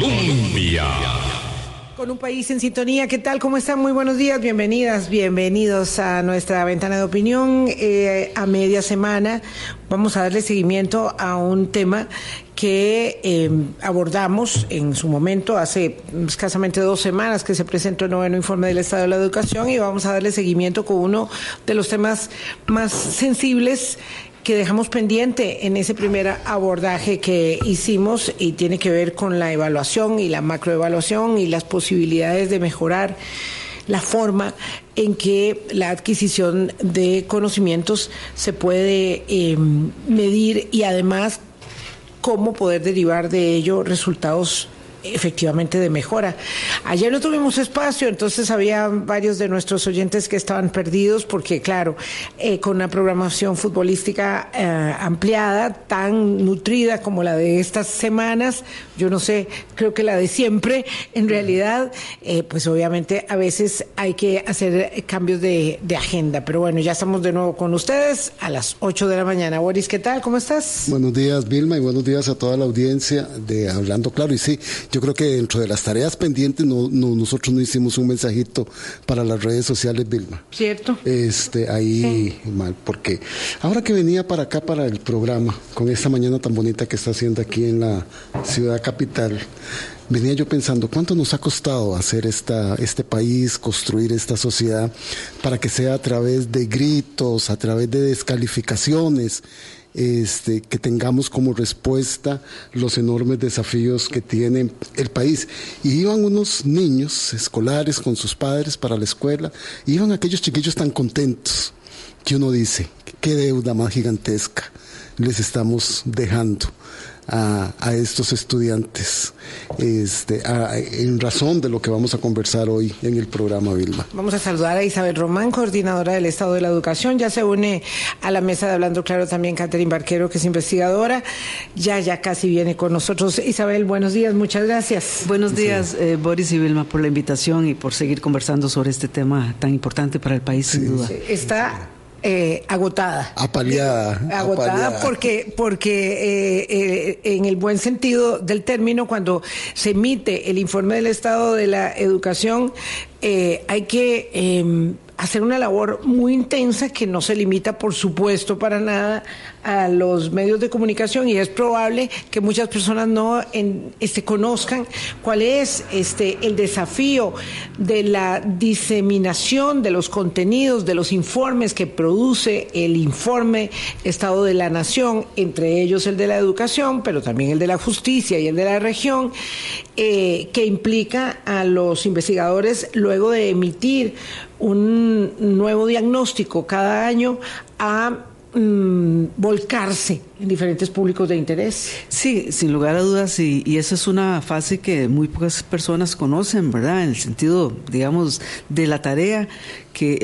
Colombia. Con un país en sintonía, ¿qué tal? ¿Cómo están? Muy buenos días, bienvenidas, bienvenidos a nuestra ventana de opinión. Eh, a media semana vamos a darle seguimiento a un tema que eh, abordamos en su momento hace escasamente dos semanas que se presentó el noveno informe del Estado de la Educación y vamos a darle seguimiento con uno de los temas más sensibles que dejamos pendiente en ese primer abordaje que hicimos y tiene que ver con la evaluación y la macroevaluación y las posibilidades de mejorar la forma en que la adquisición de conocimientos se puede eh, medir y además cómo poder derivar de ello resultados efectivamente de mejora. Ayer no tuvimos espacio, entonces había varios de nuestros oyentes que estaban perdidos porque, claro, eh, con una programación futbolística eh, ampliada, tan nutrida como la de estas semanas, yo no sé, creo que la de siempre, en realidad, eh, pues obviamente a veces hay que hacer cambios de, de, agenda. Pero bueno, ya estamos de nuevo con ustedes a las 8 de la mañana. Boris, ¿qué tal? ¿Cómo estás? Buenos días, Vilma, y buenos días a toda la audiencia de Hablando Claro. Y sí, yo creo que dentro de las tareas pendientes no, nosotros no hicimos un mensajito para las redes sociales, Vilma. Cierto. Este, ahí mal, porque ahora que venía para acá para el programa, con esta mañana tan bonita que está haciendo aquí en la ciudad capital, venía yo pensando cuánto nos ha costado hacer esta, este país, construir esta sociedad para que sea a través de gritos, a través de descalificaciones este, que tengamos como respuesta los enormes desafíos que tiene el país. Y iban unos niños escolares con sus padres para la escuela, iban aquellos chiquillos tan contentos que uno dice, qué deuda más gigantesca les estamos dejando a, estos estudiantes este, en razón de lo que vamos a conversar hoy en el programa Vilma. Vamos a saludar a Isabel Román, coordinadora del Estado de la Educación. Ya se une a la mesa de Hablando Claro también Catherine Barquero, que es investigadora. Ya, ya casi viene con nosotros. Isabel, buenos días, muchas gracias. Buenos días, eh, Boris y Vilma, por la invitación y por seguir conversando sobre este tema tan importante para el país, sin duda. Está eh, agotada. Apaleada. Agotada porque, porque eh, eh, en el buen sentido del término, cuando se emite el informe del estado de la educación, hay que em, hacer una labor muy intensa que no se limita, por supuesto, para nada a los medios de comunicación y es probable que muchas personas no este, conozcan cuál es este, el desafío de la diseminación de los contenidos, de los informes que produce el informe Estado de la Nación, entre ellos el de la educación, pero también el de la justicia y el de la región, eh, que implica a los investigadores luego de emitir un nuevo diagnóstico cada año a mm, volcarse en diferentes públicos de interés. Sí, sin lugar a dudas, y, y, esa es una fase que muy pocas personas conocen, ¿verdad? En el sentido, digamos, de la tarea que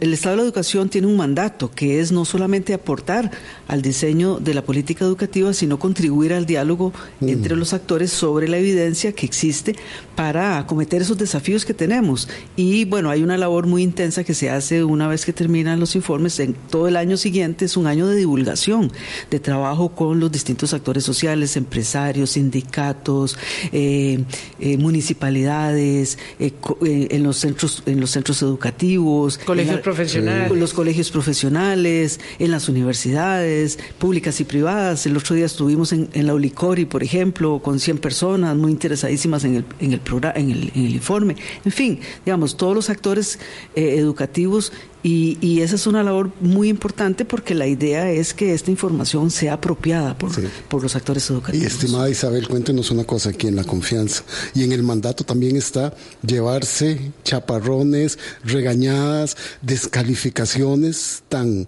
el, Estado de la Educación tiene un mandato, que es no solamente aportar al diseño de la política educativa, sino contribuir al diálogo mm. entre los actores sobre la evidencia que existe para acometer esos desafíos que tenemos. Y bueno, hay una labor muy intensa que se hace una vez que terminan los informes, en todo el año siguiente es un año de divulgación, de trabajo con los distintos actores sociales, empresarios, sindicatos, eh, eh, municipalidades, eh, en los centros, en los centros educativos colegios profesionales. los colegios profesionales, en las universidades, públicas y privadas. El otro día estuvimos en, la Ulicori, por ejemplo, con 100 personas muy interesadísimas en el, en el, programa, en el, en el informe. En fin, digamos, todos los actores educativos y, y, esa es una labor muy importante porque la idea es que esta información sea apropiada por, por los actores educativos. Y estimada Isabel, cuéntenos una cosa aquí en la confianza. Y en el mandato también está llevarse chaparrones, regañadas, descalificaciones tan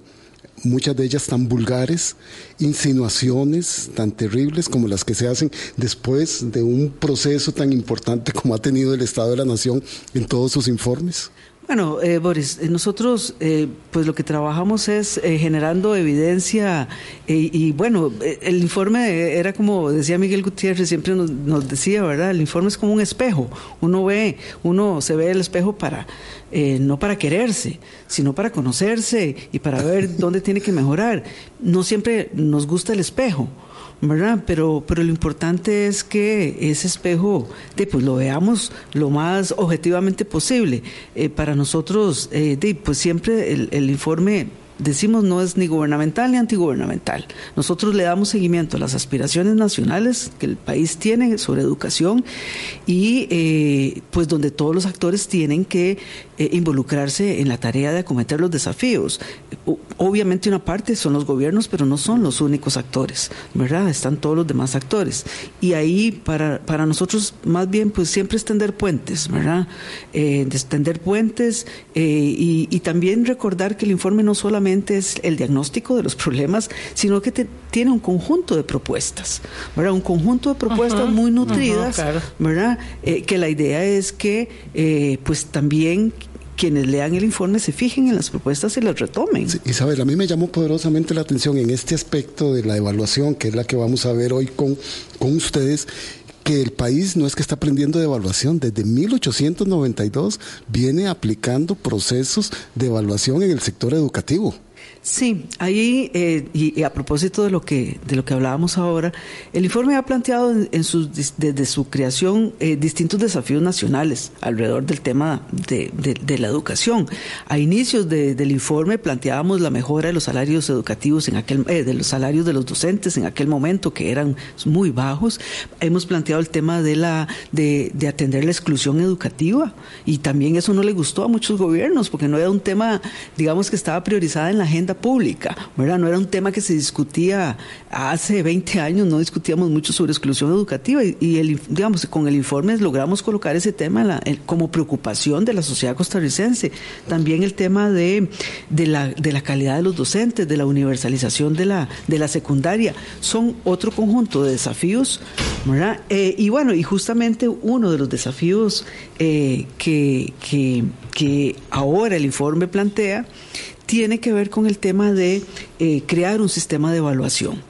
muchas de ellas tan vulgares, insinuaciones tan terribles como las que se hacen después de un proceso tan importante como ha tenido el Estado de la Nación en todos sus informes? Bueno, eh, Boris, eh, nosotros eh, pues lo que trabajamos es eh, generando evidencia y bueno, el informe era como decía Miguel Gutiérrez, siempre nos, nos, decía, ¿verdad? El informe es como un espejo, uno ve, uno se ve el espejo para, no para quererse, sino para conocerse y para ver dónde tiene que mejorar. No siempre nos gusta el espejo ¿verdad? Pero, pero lo importante es que ese espejo de, pues, lo veamos lo más objetivamente posible. Eh, para nosotros, eh, de, pues siempre el, el informe decimos no es ni gubernamental ni antigubernamental. Nosotros le damos seguimiento a las aspiraciones nacionales que el país tiene sobre educación y eh, pues donde todos los actores tienen que eh, involucrarse en la tarea de acometer los desafíos. Obviamente una parte son los gobiernos, pero no son los únicos actores, ¿verdad? Están todos los demás actores. Y ahí para, para nosotros más bien pues siempre extender puentes, ¿verdad? Eh, extender puentes y, y también recordar que el informe no solamente es el diagnóstico de los problemas, sino que tiene un conjunto de propuestas, ¿verdad? Un conjunto de propuestas muy nutridas, ¿verdad? Eh, que la idea es que, eh, pues también quienes lean el informe se fijen en las propuestas y las retomen. Isabel, a mí me llamó poderosamente la atención en este aspecto de la evaluación, que es la que vamos a ver hoy con, con ustedes, que el país no es que está aprendiendo de evaluación, desde 1892 viene aplicando procesos de evaluación en el sector educativo. Sí, ahí eh, y, a propósito de lo que de lo que hablábamos ahora, el informe ha planteado en, desde su creación eh, distintos desafíos nacionales alrededor del tema de, la educación. A inicios del informe planteábamos la mejora de los salarios educativos en aquel eh, de los salarios de los docentes en aquel momento que eran muy bajos. Hemos planteado el tema de la de, de atender la exclusión educativa y también eso no le gustó a muchos gobiernos porque no era un tema digamos que estaba priorizada en la agenda pública, ¿verdad? No era un tema que se discutía hace 20 años, no discutíamos mucho sobre exclusión educativa y, el, digamos, con el informe logramos colocar ese tema como preocupación de la sociedad costarricense. También el tema de, la, de la calidad de los docentes, de la universalización de la, de la secundaria, son otro conjunto de desafíos, ¿verdad? Eh, y bueno, y justamente uno de los desafíos eh, que, que, que ahora el informe plantea tiene que ver con el tema de eh, crear un sistema de evaluación.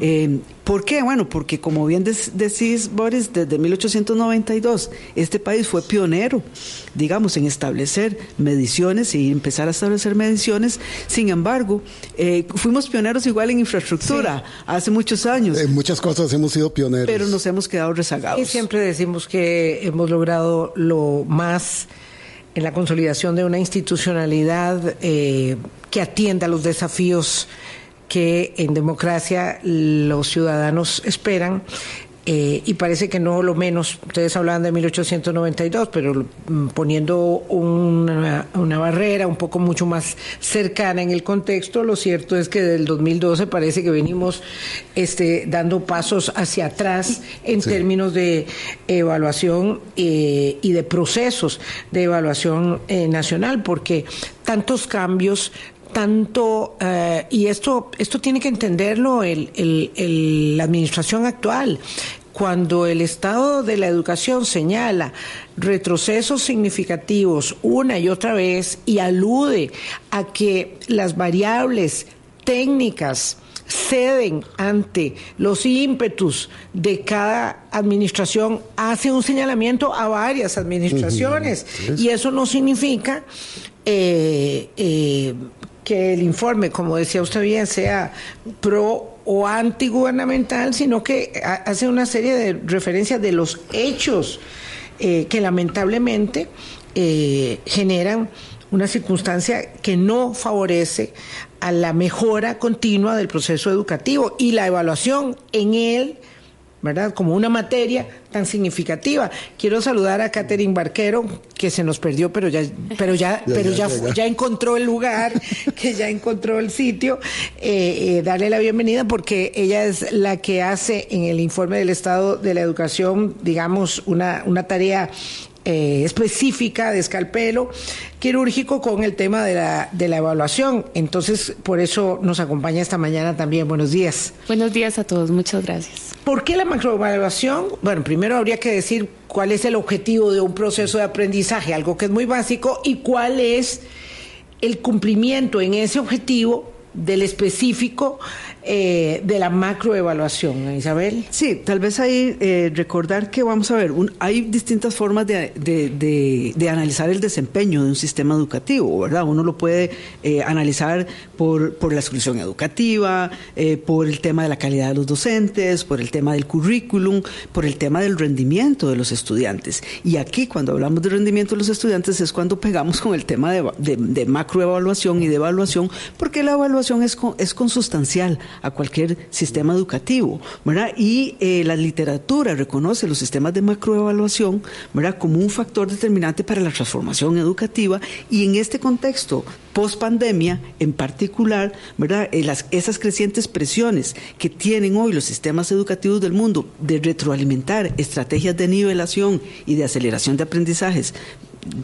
Eh, ¿Por qué? Bueno, porque como bien decís, Boris, desde 1892 este país fue pionero, digamos, en establecer mediciones y empezar a establecer mediciones. Sin embargo, eh, fuimos pioneros igual en infraestructura hace muchos años. En muchas cosas hemos sido pioneros. Pero nos hemos quedado rezagados. Y siempre decimos que hemos logrado lo más en la consolidación de una institucionalidad eh, que atienda los desafíos que en democracia los ciudadanos esperan eh, y parece que no lo menos, ustedes hablaban de 1892, pero mm, poniendo una, una, barrera un poco mucho más cercana en el contexto, lo cierto es que del 2012 parece que venimos este, dando pasos hacia atrás en términos de evaluación eh, y de procesos de evaluación eh, nacional, porque tantos cambios tanto, eh, y esto, esto tiene que entenderlo el, el, la administración actual, cuando el estado de la educación señala retrocesos significativos una y otra vez y alude a que las variables técnicas ceden ante los ímpetus de cada administración, hace un señalamiento a varias administraciones. Y eso no significa eh, eh, que el informe, como decía usted bien, sea pro o antigubernamental, sino que hace una serie de referencias de los hechos eh, que lamentablemente eh, generan una circunstancia que no favorece a la mejora continua del proceso educativo y la evaluación en él ¿verdad? Como una materia tan significativa. Quiero saludar a Catherine Barquero, que se nos perdió, pero ya, pero ya, pero ya, ya, encontró el lugar, que ya encontró el sitio. Eh, eh, darle la bienvenida porque ella es la que hace en el informe del estado de la educación, digamos, una, una tarea eh, específica de escalpelo quirúrgico con el tema de la, de la evaluación. Entonces, por eso nos acompaña esta mañana también. Buenos días. Buenos días a todos, muchas gracias. ¿Por qué la macroevaluación? Bueno, primero habría que decir cuál es el objetivo de un proceso de aprendizaje, algo que es muy básico, y cuál es el cumplimiento en ese objetivo del específico eh, de la macroevaluación, Isabel. Sí, tal vez ahí eh, recordar que vamos a ver, hay distintas formas de, de, analizar el desempeño de un sistema educativo, ¿verdad? Uno lo puede eh, analizar por, por, la exclusión educativa, por el tema de la calidad de los docentes, por el tema del currículum, por el tema del rendimiento de los estudiantes. Y aquí cuando hablamos de rendimiento de los estudiantes es cuando pegamos con el tema de, de macroevaluación y de evaluación, porque la evaluación es, es consustancial a cualquier sistema educativo, ¿verdad? Y eh, la literatura reconoce los sistemas de macroevaluación, ¿verdad? Como un factor determinante para la transformación educativa y en este contexto post pandemia en particular, ¿verdad? Eh, esas crecientes presiones que tienen hoy los sistemas educativos del mundo de retroalimentar estrategias de nivelación y de aceleración de aprendizajes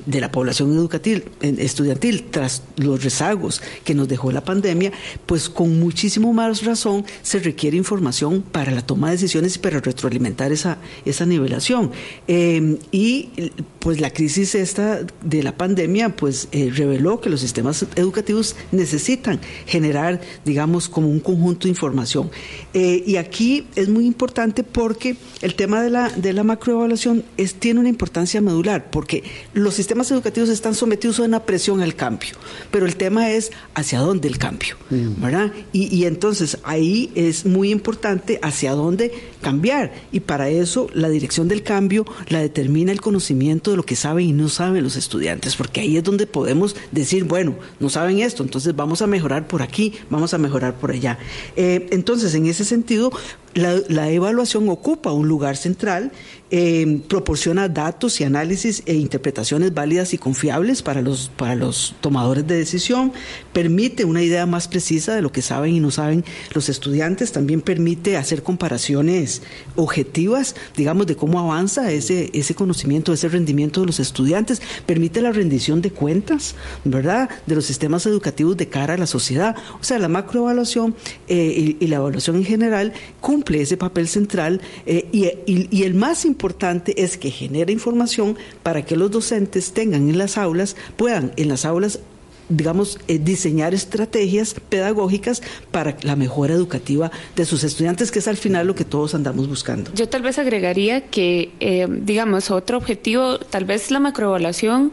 de la población educativa, estudiantil tras los rezagos que nos dejó la pandemia, pues con muchísimo más razón se requiere información para la toma de decisiones y para retroalimentar esa, esa nivelación. Eh, y pues la crisis esta de la pandemia pues eh, reveló que los sistemas educativos necesitan generar, digamos, como un conjunto de información. Eh, y aquí es muy importante porque el tema de la, de la macroevaluación tiene una importancia medular, porque los los sistemas educativos están sometidos a una presión al cambio, pero el tema es hacia dónde el cambio, mm. ¿verdad? Y, entonces ahí es muy importante hacia dónde cambiar y para eso la dirección del cambio la determina el conocimiento de lo que saben y no saben los estudiantes, porque ahí es donde podemos decir, bueno, no saben esto, entonces vamos a mejorar por aquí, vamos a mejorar por allá. Eh, entonces, en ese sentido, la, evaluación ocupa un lugar central, eh, proporciona datos y análisis e interpretaciones válidas y confiables para los, para los tomadores de decisión, permite una idea más precisa de lo que saben y no saben los estudiantes, también permite hacer comparaciones objetivas, digamos, de cómo avanza ese, ese conocimiento, ese rendimiento de los estudiantes, permite la rendición de cuentas, ¿verdad?, de los sistemas educativos de cara a la sociedad. O sea, la macroevaluación eh, y, y la evaluación en general cumple ese papel central eh, y, el más importante es que genera información para que los docentes tengan en las aulas, puedan en las aulas digamos, eh, diseñar estrategias pedagógicas para la mejora educativa de sus estudiantes, que es al final lo que todos andamos buscando. Yo tal vez agregaría que, eh, digamos, otro objetivo, tal vez la macroevaluación,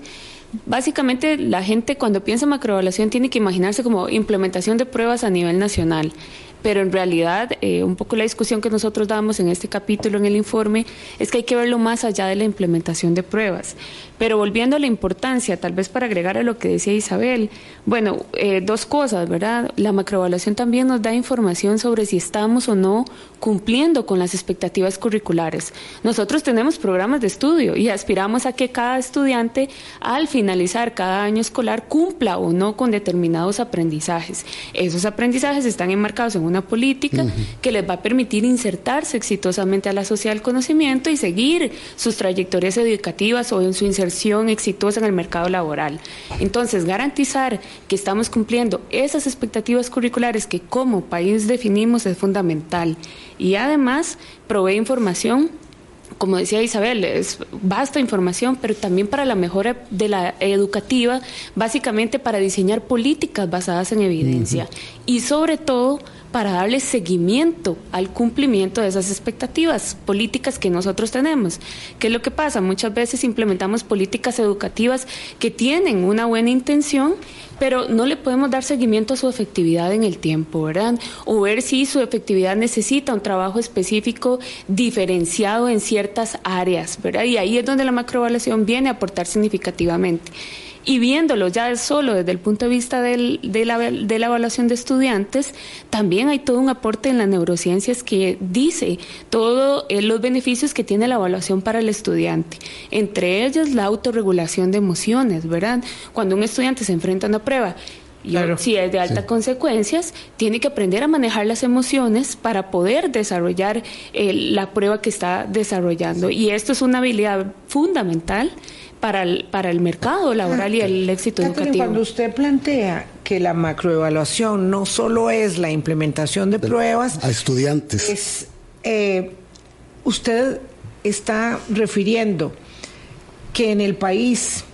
básicamente la gente cuando piensa en macroevaluación tiene que imaginarse como implementación de pruebas a nivel nacional pero en realidad eh, un poco la discusión que nosotros damos en este capítulo, en el informe, es que hay que verlo más allá de la implementación de pruebas. Pero volviendo a la importancia, tal vez para agregar a lo que decía Isabel, bueno, eh, dos cosas, ¿verdad? La macroevaluación también nos da información sobre si estamos o no cumpliendo con las expectativas curriculares. Nosotros tenemos programas de estudio y aspiramos a que cada estudiante, al finalizar cada año escolar, cumpla o no con determinados aprendizajes. Esos aprendizajes están enmarcados en una política que les va a permitir insertarse exitosamente a la sociedad del conocimiento y seguir sus trayectorias educativas o en su inserción exitosa en el mercado laboral. Entonces, garantizar que estamos cumpliendo esas expectativas curriculares que como país definimos es fundamental. Y además, provee información como decía Isabel, es vasta información, pero también para la mejora de la educativa, básicamente para diseñar políticas basadas en evidencia y sobre todo para darle seguimiento al cumplimiento de esas expectativas políticas que nosotros tenemos. ¿Qué es lo que pasa? Muchas veces implementamos políticas educativas que tienen una buena intención, pero no le podemos dar seguimiento a su efectividad en el tiempo, ¿verdad? O ver si su efectividad necesita un trabajo específico diferenciado en ciertas áreas, ¿verdad? Y ahí es donde la macroevaluación viene a aportar significativamente y viéndolo ya solo desde el punto de vista de, la, de la evaluación de estudiantes, también hay todo un aporte en las neurociencias que dice todos eh, los beneficios que tiene la evaluación para el estudiante, entre ellos la autorregulación de emociones, ¿verdad? Cuando un estudiante se enfrenta a una prueba si es de altas consecuencias, tiene que aprender a manejar las emociones para poder desarrollar eh, la prueba que está desarrollando. Y esto es una habilidad fundamental para el, para el mercado laboral y el éxito educativo. Cuando usted plantea que la macroevaluación no solo es la implementación de, pruebas a estudiantes, es, eh, usted está refiriendo que en el país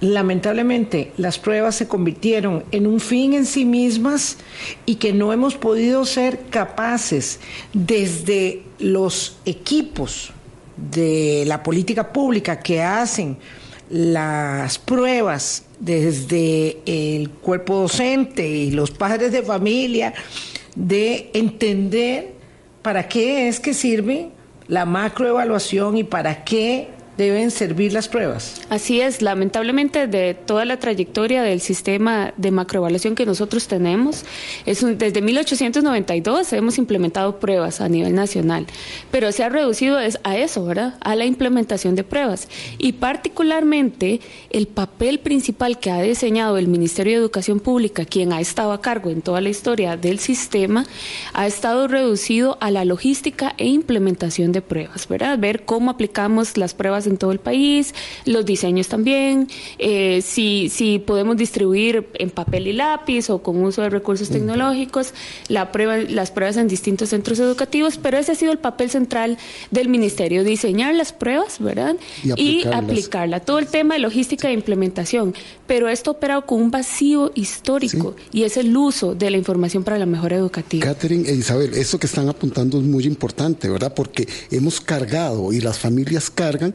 lamentablemente las pruebas se convirtieron en un fin en sí mismas y que no hemos podido ser capaces desde los equipos de la política pública que hacen las pruebas desde el cuerpo docente y los padres de familia de entender para qué es que sirve la macroevaluación y para qué deben servir las pruebas. Así es, lamentablemente de toda la trayectoria del sistema de macroevaluación que nosotros tenemos, es desde 1892 hemos implementado pruebas a nivel nacional, pero se ha reducido a eso, ¿verdad? A la implementación de pruebas. Y particularmente el papel principal que ha diseñado el Ministerio de Educación Pública, quien ha estado a cargo en toda la historia del sistema, ha estado reducido a la logística e implementación de pruebas, ¿verdad? Ver cómo aplicamos las pruebas en todo el país, los diseños también, eh, si, si podemos distribuir en papel y lápiz o con uso de recursos tecnológicos, la prueba, las pruebas en distintos centros educativos, pero ese ha sido el papel central del ministerio, diseñar las pruebas, ¿verdad? Y, aplicarla. Todo el tema de logística e implementación, pero esto ha operado con un vacío histórico y es el uso de la información para la mejora educativa. Catherine e Isabel, eso que están apuntando es muy importante, ¿verdad? Porque hemos cargado y las familias cargan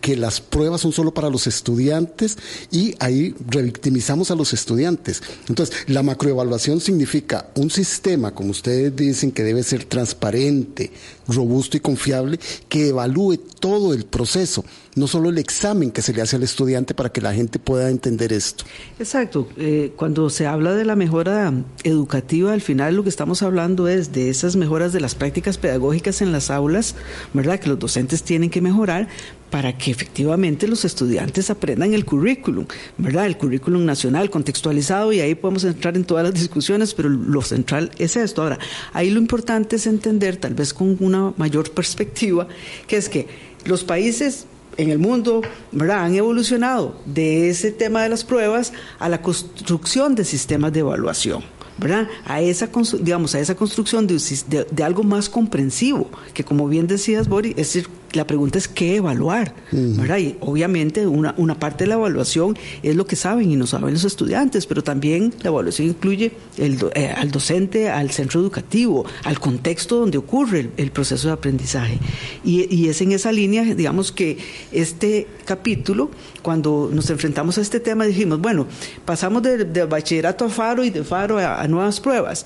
que las pruebas son solo para los estudiantes y ahí revictimizamos a los estudiantes. Entonces, la macroevaluación significa un sistema, como ustedes dicen, que debe ser transparente, robusto y confiable, que evalúe todo el proceso, no solo el examen que se le hace al estudiante para que la gente pueda entender esto. Exacto. Eh, cuando se habla de la mejora educativa, al final lo que estamos hablando es de esas mejoras de las prácticas pedagógicas en las aulas, ¿verdad? Que los docentes tienen que mejorar, para que efectivamente los estudiantes aprendan el currículum, ¿verdad? El currículum nacional contextualizado y ahí podemos entrar en todas las discusiones, pero lo central es esto. Ahora, ahí lo importante es entender, tal vez con una mayor perspectiva, que es que los países en el mundo ¿verdad? han evolucionado de ese tema de las pruebas a la construcción de sistemas de evaluación. ¿verdad? A esa, digamos, a esa construcción de, de, algo más comprensivo, que como bien decías, Boris, es decir, la pregunta es qué evaluar, ¿verdad? Y obviamente una, una parte de la evaluación es lo que saben y no saben los estudiantes, pero también la evaluación incluye el, eh, al docente, al centro educativo, al contexto donde ocurre el, proceso de aprendizaje. Y, y, es en esa línea, digamos, que este capítulo, cuando nos enfrentamos a este tema, dijimos, bueno, pasamos de, bachillerato a faro y de faro a nuevas pruebas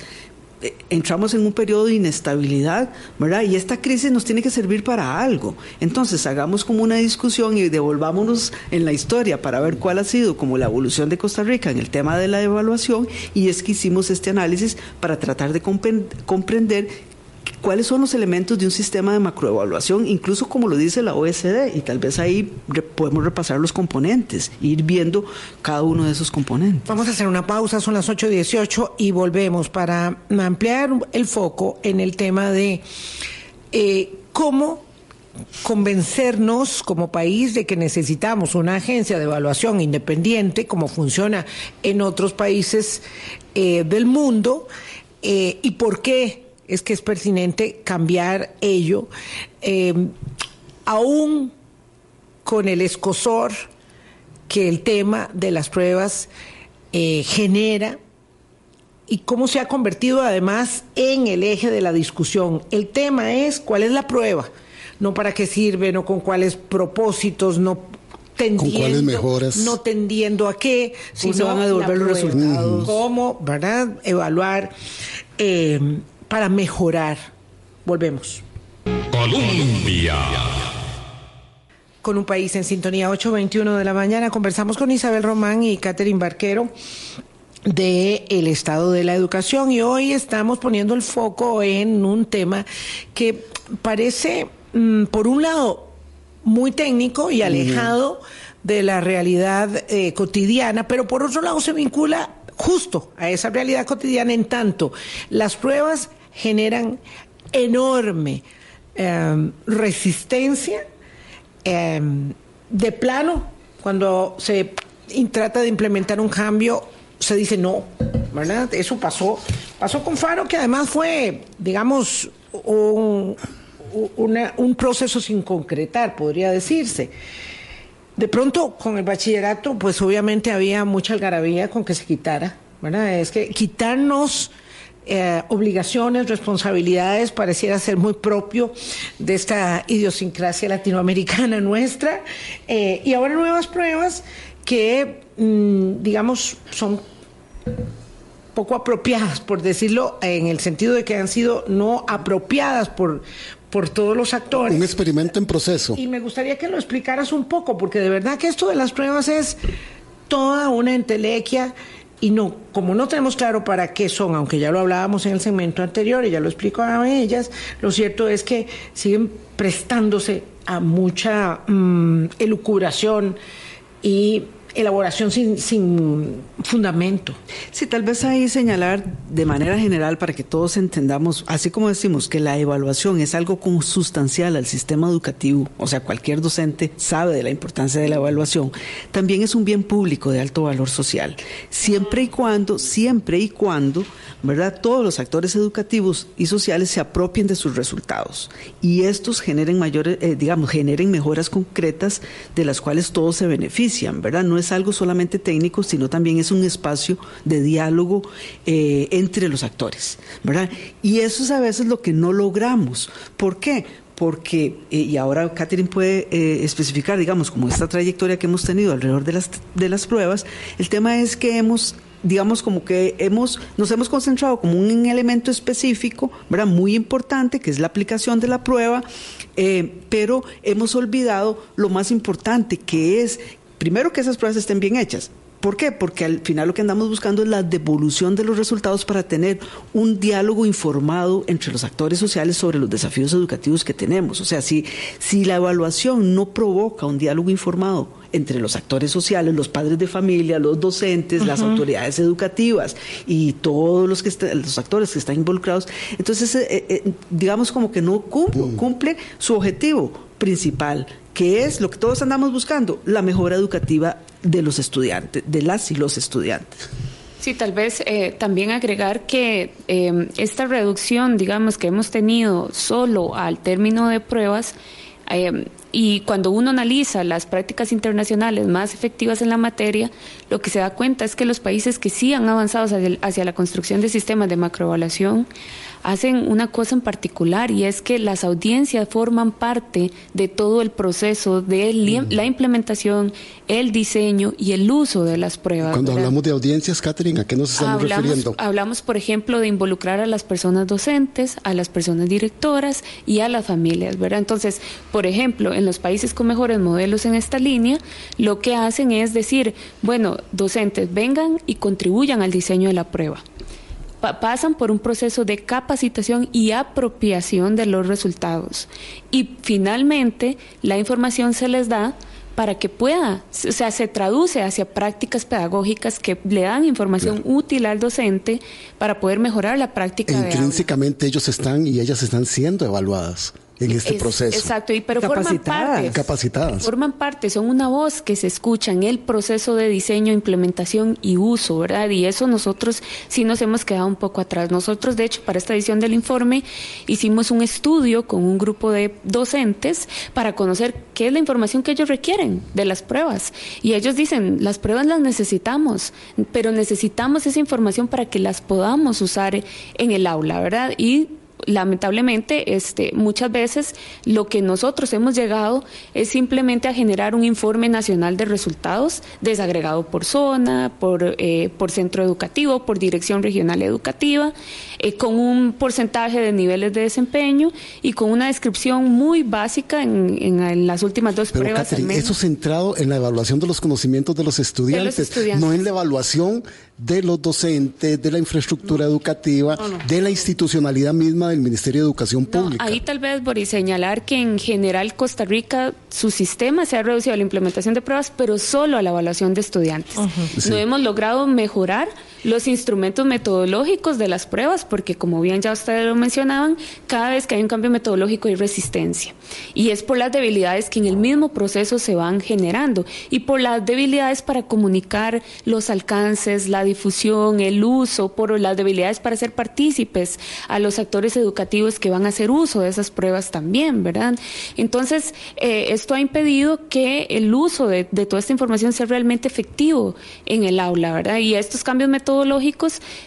entramos en un periodo de inestabilidad, ¿verdad? Y esta crisis nos tiene que servir para algo. Entonces, hagamos como una discusión y devolvámonos en la historia para ver cuál ha sido como la evolución de Costa Rica en el tema de la evaluación y es que hicimos este análisis para tratar de comprender cuáles son los elementos de un sistema de macroevaluación, incluso como lo dice la OSD, y tal vez ahí podemos repasar los componentes, ir viendo cada uno de esos componentes. Vamos a hacer una pausa, son las 8.18 y volvemos para ampliar el foco en el tema de eh, cómo convencernos como país de que necesitamos una agencia de evaluación independiente, como funciona en otros países eh, del mundo, eh, y por qué es que es pertinente cambiar ello, em, aún con el escosor que el tema de las pruebas eh, genera y cómo se ha convertido además en el eje de la discusión. El tema es cuál es la prueba, no para qué sirve, no con cuáles propósitos, no tendiendo, mejoras? no tendiendo a qué, si se van a devolver los resultados, cómo, ¿verdad? Evaluar. Eh, para mejorar. Volvemos. Colombia. Con un país en sintonía 8.21 de la mañana conversamos con Isabel Román y Catherine Barquero de el estado de la educación y hoy estamos poniendo el foco en un tema que parece mm, por un lado muy técnico y alejado de la realidad eh, cotidiana, pero por otro lado se vincula justo a esa realidad cotidiana en tanto las pruebas generan enorme em, resistencia em, de plano cuando se trata de implementar un cambio se dice no, ¿verdad? Eso pasó, pasó con Faro que además fue, digamos, un, un proceso sin concretar, podría decirse. De pronto con el bachillerato, pues obviamente había mucha algarabía con que se quitara, ¿verdad? Es que quitarnos eh, obligaciones, responsabilidades, pareciera ser muy propio de esta idiosincrasia latinoamericana nuestra. Eh, y ahora nuevas pruebas que, mm, digamos, son poco apropiadas, por decirlo, en el sentido de que han sido no apropiadas por, por todos los actores. Un experimento en proceso. Y me gustaría que lo explicaras un poco, porque de verdad que esto de las pruebas es toda una entelequia y no, como no tenemos claro para qué son, aunque ya lo hablábamos en el segmento anterior y ya lo explico a ellas, lo cierto es que siguen prestándose a mucha mm, elucubración y elaboración sin, sin fundamento. Sí, tal vez ahí señalar de manera general para que todos entendamos, así como decimos que la evaluación es algo consustancial al sistema educativo, o sea, cualquier docente sabe de la importancia de la evaluación, también es un bien público de alto valor social, siempre y cuando, siempre y cuando, ¿verdad? Todos los actores educativos y sociales se apropien de sus resultados y estos generen mayores, eh, digamos, generen mejoras concretas de las cuales todos se benefician, ¿verdad? No es algo solamente técnico, sino también es un espacio de diálogo eh, entre los actores, ¿verdad? Y eso es a veces lo que no logramos. ¿Por qué? porque, eh, y ahora Catherine puede eh, especificar, digamos, como esta trayectoria que hemos tenido alrededor de las, de las pruebas, el tema es que hemos digamos como que hemos nos hemos concentrado como un elemento específico, ¿verdad? Muy importante, que es la aplicación de la prueba, pero hemos olvidado lo más importante, que es primero que esas pruebas estén bien hechas. ¿Por qué? Porque al final lo que andamos buscando es la devolución de los resultados para tener un diálogo informado entre los actores sociales sobre los desafíos educativos que tenemos. O sea, si, si la evaluación no provoca un diálogo informado entre los actores sociales, los padres de familia, los docentes, las autoridades educativas y todos los, que los actores que están involucrados, entonces eh, eh, digamos como que no cumple su objetivo principal, que es lo que todos andamos buscando, la mejora educativa de los estudiantes, de las y los estudiantes. Sí, tal vez eh, también agregar que em, esta reducción, digamos, que hemos tenido solo al término de pruebas, em, y cuando uno analiza las prácticas internacionales más efectivas en la materia, lo que se da cuenta es que los países que sí han avanzado hacia la construcción de sistemas de macroevaluación hacen una cosa en particular y es que las audiencias forman parte de todo el proceso de la implementación, el diseño y el uso de las pruebas. Cuando hablamos de audiencias, Catherine, ¿a qué nos estamos refiriendo? Hablamos, por ejemplo, de involucrar a las personas docentes, a las personas directoras y a las familias, ¿verdad? Entonces, por ejemplo, en los países con mejores modelos en esta línea, lo que hacen es decir, bueno, docentes, vengan y contribuyan al diseño de la prueba pasan por un proceso de capacitación y apropiación de los resultados. Y finalmente la información se les da para que pueda, o sea, se traduce hacia prácticas pedagógicas que le dan información útil al docente para poder mejorar la práctica. E intrínsecamente ellos están y ellas están siendo evaluadas en este proceso. Exacto, y pero forman parte. Capacitadas. Forman parte, son una voz que se escucha en el proceso de diseño, implementación y uso, ¿verdad? Y eso nosotros sí nos hemos quedado un poco atrás. Nosotros, de hecho, para esta edición del informe hicimos un estudio con un grupo de docentes para conocer qué es la información que ellos requieren de las pruebas. Y ellos dicen, las pruebas las necesitamos, pero necesitamos esa información para que las podamos usar en el aula, ¿verdad? Y lamentablemente, este, muchas veces lo que nosotros hemos llegado es simplemente a generar un informe nacional de resultados desagregado por zona, por, eh, por centro educativo, por dirección regional educativa, eh, con un porcentaje de niveles de desempeño y con una descripción muy básica en, en, las últimas dos Pero, pruebas. Catherine, eso centrado en la evaluación de los conocimientos de los estudiantes, no en la evaluación de los docentes, de la infraestructura educativa, de la institucionalidad misma del Ministerio de Educación Pública. ahí tal vez, Boris, señalar que en general Costa Rica, su sistema se ha reducido a la implementación de pruebas, pero solo a la evaluación de estudiantes. No hemos logrado mejorar los instrumentos metodológicos de las pruebas, porque como bien ya ustedes lo mencionaban, cada vez que hay un cambio metodológico hay resistencia. Y es por las debilidades que en el mismo proceso se van generando y por las debilidades para comunicar los alcances, la difusión, el uso, por las debilidades para ser partícipes a los actores educativos que van a hacer uso de esas pruebas también, ¿verdad? Entonces, eh, esto ha impedido que el uso de, toda esta información sea realmente efectivo en el aula, ¿verdad? Y estos cambios metodológicos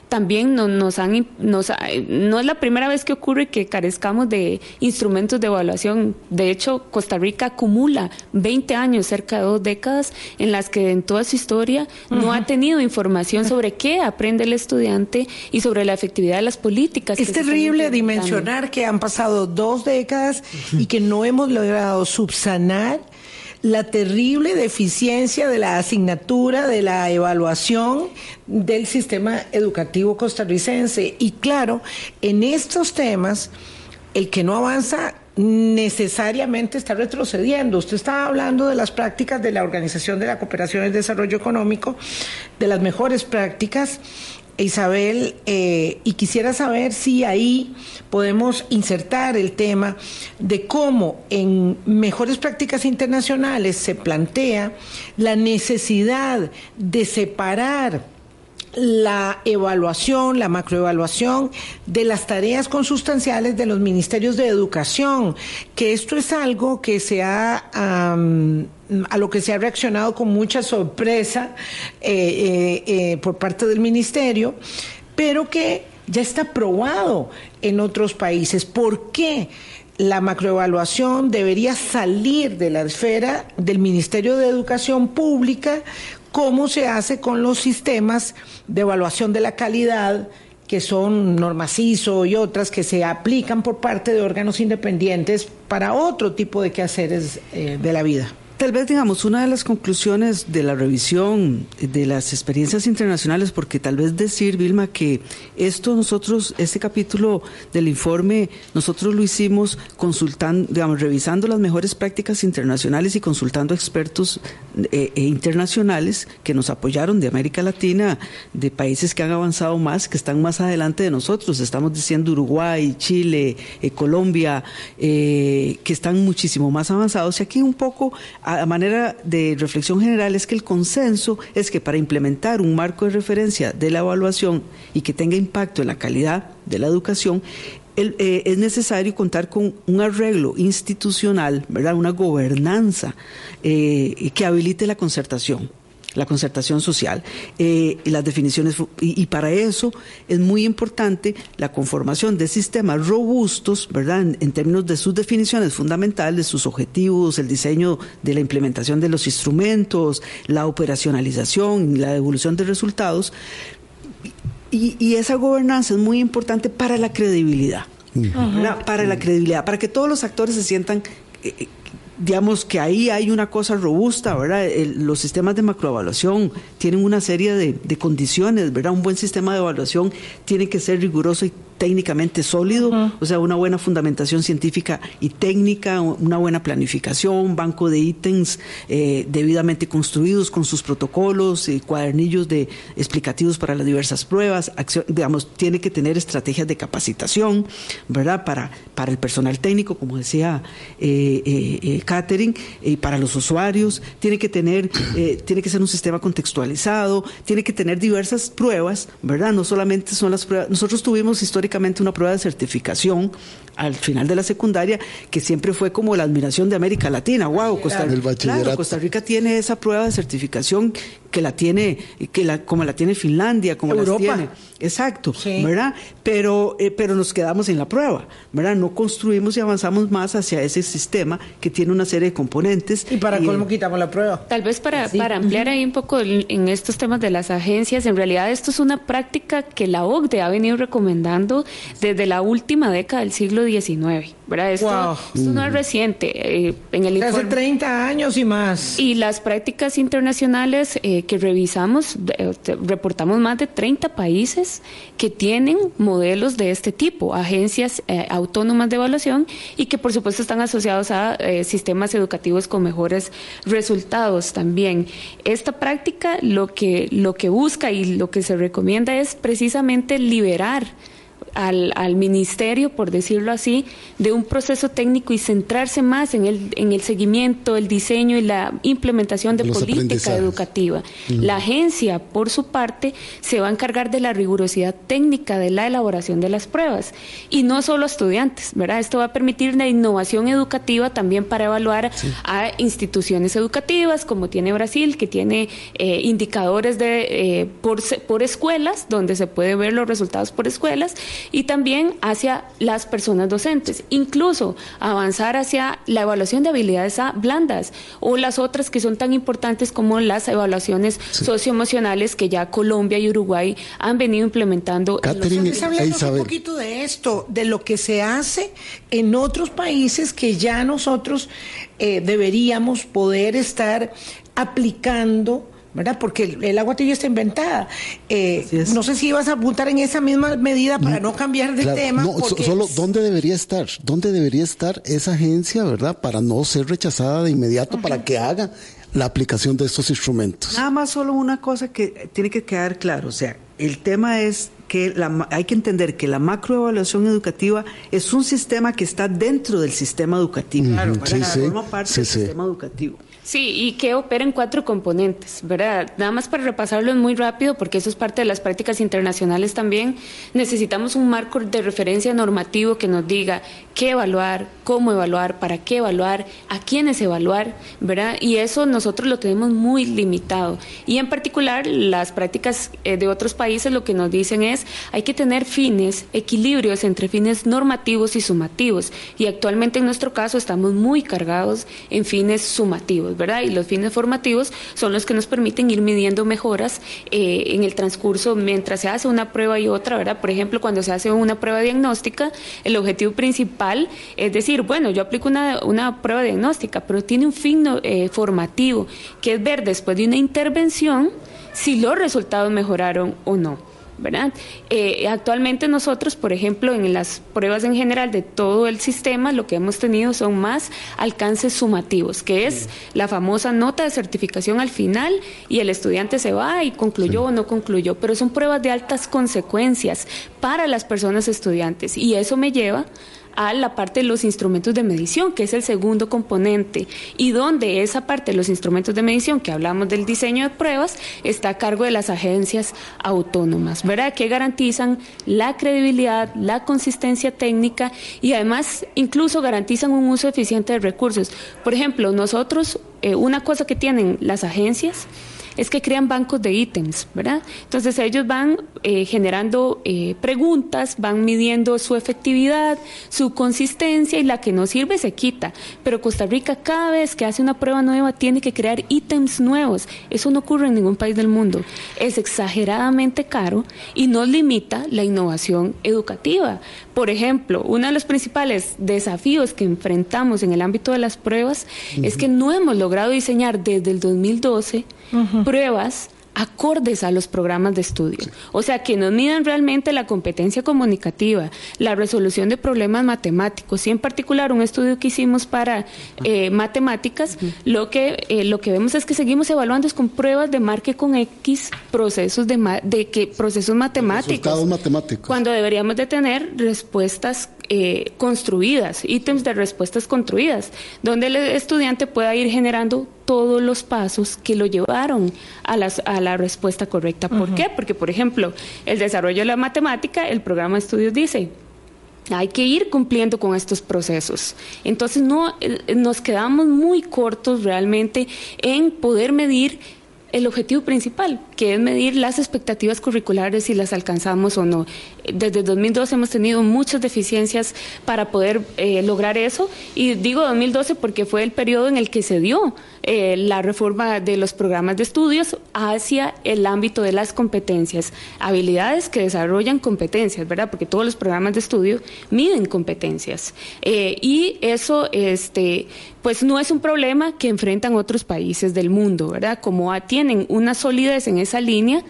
también nos, han, nos, no es la primera vez que ocurre que carezcamos de instrumentos de evaluación. De hecho, Costa Rica acumula 20 años, cerca de dos décadas, en las que en toda su historia no ha tenido información sobre qué aprende el estudiante y sobre la efectividad de las políticas. Es terrible dimensionar que han pasado dos décadas y que no hemos logrado subsanar la terrible deficiencia de la asignatura, de la evaluación del sistema educativo costarricense. Y claro, en estos temas, el que no avanza necesariamente está retrocediendo. Usted estaba hablando de las prácticas de la Organización de la Cooperación y Desarrollo Económico, de las mejores prácticas. Isabel, eh, y quisiera saber si ahí podemos insertar el tema de cómo en mejores prácticas internacionales se plantea la necesidad de separar la evaluación, la macroevaluación de las tareas consustanciales de los ministerios de educación, que esto es algo que se ha a lo que se ha reaccionado con mucha sorpresa eh, eh, eh, por parte del ministerio, pero que ya está probado en otros países. ¿Por qué? la macroevaluación debería salir de la esfera del Ministerio de Educación Pública cómo se hace con los sistemas de evaluación de la calidad que son Normaciso y otras que se aplican por parte de órganos independientes para otro tipo de quehaceres eh, de la vida. Tal vez, digamos, una de las conclusiones de la revisión de las experiencias internacionales, porque tal vez decir, Vilma, que esto nosotros, este capítulo del informe, nosotros lo hicimos consultando, digamos, revisando las mejores prácticas internacionales y consultando expertos eh, e internacionales que nos apoyaron de América Latina, de países que han avanzado más, que están más adelante de nosotros. Estamos diciendo Uruguay, Chile, eh, Colombia, eh, que están muchísimo más avanzados. Y aquí un poco a manera de reflexión general es que el consenso es que para implementar un marco de referencia de la evaluación y que tenga impacto en la calidad de la educación, eh, es necesario contar con un arreglo institucional, ¿verdad? una gobernanza eh, que habilite la concertación la concertación social, eh, y las definiciones, y, para eso es muy importante la conformación de sistemas robustos, ¿verdad? En, términos de sus definiciones fundamentales, sus objetivos, el diseño de la implementación de los instrumentos, la operacionalización y la devolución de resultados. Y, esa gobernanza es muy importante para la credibilidad. Para la credibilidad, para que todos los actores se sientan eh, digamos que ahí hay una cosa robusta, ¿verdad? los sistemas de macroevaluación tienen una serie de, de, condiciones, ¿verdad? Un buen sistema de evaluación tiene que ser riguroso y técnicamente sólido, o sea, una buena fundamentación científica y técnica, una buena planificación, banco de ítems eh, debidamente construidos con sus protocolos, y cuadernillos de explicativos para las diversas pruebas, digamos, tiene que tener estrategias de capacitación, ¿verdad? Para, para el personal técnico, como decía eh, eh, Catherine, y para los usuarios, tiene que tener, tiene que ser un sistema contextualizado, tiene que tener diversas pruebas, ¿verdad? No solamente son las pruebas, nosotros tuvimos una prueba de certificación al final de la secundaria que siempre fue como la admiración de América Latina. Wow, Costa, Costa Rica tiene esa prueba de certificación que la tiene, que la, como la tiene Finlandia, como la tiene. Exacto, ¿verdad? Pero, eh, pero nos quedamos en la prueba, ¿verdad? No construimos y avanzamos más hacia ese sistema que tiene una serie de componentes. ¿Y para cómo quitamos la prueba? Tal vez para, para ampliar ahí un poco en estos temas de las agencias, en realidad esto es una práctica que la OCDE ha venido recomendando desde la última década del siglo XIX, ¿verdad? Esto, no es reciente. Eh, en el Hace 30 años y más. Y las prácticas internacionales eh, que revisamos, reportamos más de 30 países que tienen modelos de este tipo, agencias autónomas de evaluación y que por supuesto están asociados a sistemas educativos con mejores resultados también. Esta práctica lo que, lo que busca y lo que se recomienda es precisamente liberar al, al, ministerio, por decirlo así, de un proceso técnico y centrarse más en el, en el seguimiento, el diseño y la implementación de política educativa. La agencia, por su parte, se va a encargar de la rigurosidad técnica de la elaboración de las pruebas y no solo a estudiantes, ¿verdad? Esto va a permitir una innovación educativa también para evaluar a instituciones educativas, como tiene Brasil, que tiene eh, indicadores de eh, por, por escuelas, donde se puede ver los resultados por escuelas y también hacia las personas docentes, incluso avanzar hacia la evaluación de habilidades blandas o las otras que son tan importantes como las evaluaciones socioemocionales que ya Colombia y Uruguay han venido implementando. Catherine, un poquito de esto, de lo que se hace en otros países que ya nosotros eh, deberíamos poder estar aplicando ¿verdad? Porque el, agua tibia está inventada. Eh, no sé si ibas a apuntar en esa misma medida para no cambiar de tema. No, solo dónde debería estar, dónde debería estar esa agencia, ¿verdad? Para no ser rechazada de inmediato, para que haga la aplicación de estos instrumentos. Nada más solo una cosa que tiene que quedar claro, o sea, el tema es que la, hay que entender que la macroevaluación educativa es un sistema que está dentro del sistema educativo, claro, sí, forma parte del sistema educativo. Sí, y que opera en cuatro componentes, ¿verdad? Nada más para repasarlo muy rápido, porque eso es parte de las prácticas internacionales también, necesitamos un marco de referencia normativo que nos diga qué evaluar, cómo evaluar, para qué evaluar, a quiénes evaluar, ¿verdad? Y eso nosotros lo tenemos muy limitado. Y en particular, las prácticas eh, de otros países lo que nos dicen es hay que tener fines, equilibrios entre fines normativos y sumativos. Y actualmente en nuestro caso estamos muy cargados en fines sumativos. ¿Verdad? Y los fines formativos son los que nos permiten ir midiendo mejoras eh, en el transcurso mientras se hace una prueba y otra, ¿verdad? Por ejemplo, cuando se hace una prueba diagnóstica, el objetivo principal es decir, bueno, yo aplico una, una prueba diagnóstica, pero tiene un fin eh, formativo, que es ver después de una intervención si los resultados mejoraron o no. ¿Verdad? Eh, actualmente nosotros, por ejemplo, en las pruebas en general de todo el sistema, lo que hemos tenido son más alcances sumativos, que es la famosa nota de certificación al final y el estudiante se va y concluyó o no concluyó, pero son pruebas de altas consecuencias para las personas estudiantes y eso me lleva a la parte de los instrumentos de medición, que es el segundo componente, y donde esa parte de los instrumentos de medición, que hablamos del diseño de pruebas, está a cargo de las agencias autónomas, ¿verdad? Que garantizan la credibilidad, la consistencia técnica y además incluso garantizan un uso eficiente de recursos. Por ejemplo, nosotros, eh, una cosa que tienen las agencias, es que crean bancos de ítems, ¿verdad? Entonces ellos van eh, generando eh, preguntas, van midiendo su efectividad, su consistencia y la que no sirve se quita. Pero Costa Rica cada vez que hace una prueba nueva tiene que crear ítems nuevos. Eso no ocurre en ningún país del mundo. Es exageradamente caro y no limita la innovación educativa. Por ejemplo, uno de los principales desafíos que enfrentamos en el ámbito de las pruebas es que no hemos logrado diseñar desde el 2012 pruebas acordes a los programas de estudio. O sea, que nos midan realmente la competencia comunicativa, la resolución de problemas matemáticos. Y en particular un estudio que hicimos para eh, matemáticas, lo que eh, lo que vemos es que seguimos evaluando es con pruebas de marque con X procesos de, de que procesos matemáticos, matemáticos, cuando deberíamos de tener respuestas eh, construidas, ítems de respuestas construidas, donde el estudiante pueda ir generando todos los pasos que lo llevaron a, las, a la respuesta correcta. ¿Por qué? Porque, por ejemplo, el desarrollo de la matemática, el programa de estudios dice, hay que ir cumpliendo con estos procesos. Entonces no eh, nos quedamos muy cortos realmente en poder medir el objetivo principal, que es medir las expectativas curriculares si las alcanzamos o no. Desde 2012 hemos tenido muchas deficiencias para poder eh, lograr eso. Y digo 2012 porque fue el periodo en el que se dio eh, la reforma de los programas de estudios hacia el ámbito de las competencias, habilidades que desarrollan competencias, ¿verdad? Porque todos los programas de estudio miden competencias. Eh, y eso, este, pues no es un problema que enfrentan otros países del mundo, ¿verdad? Como tienen una solidez en esa línea,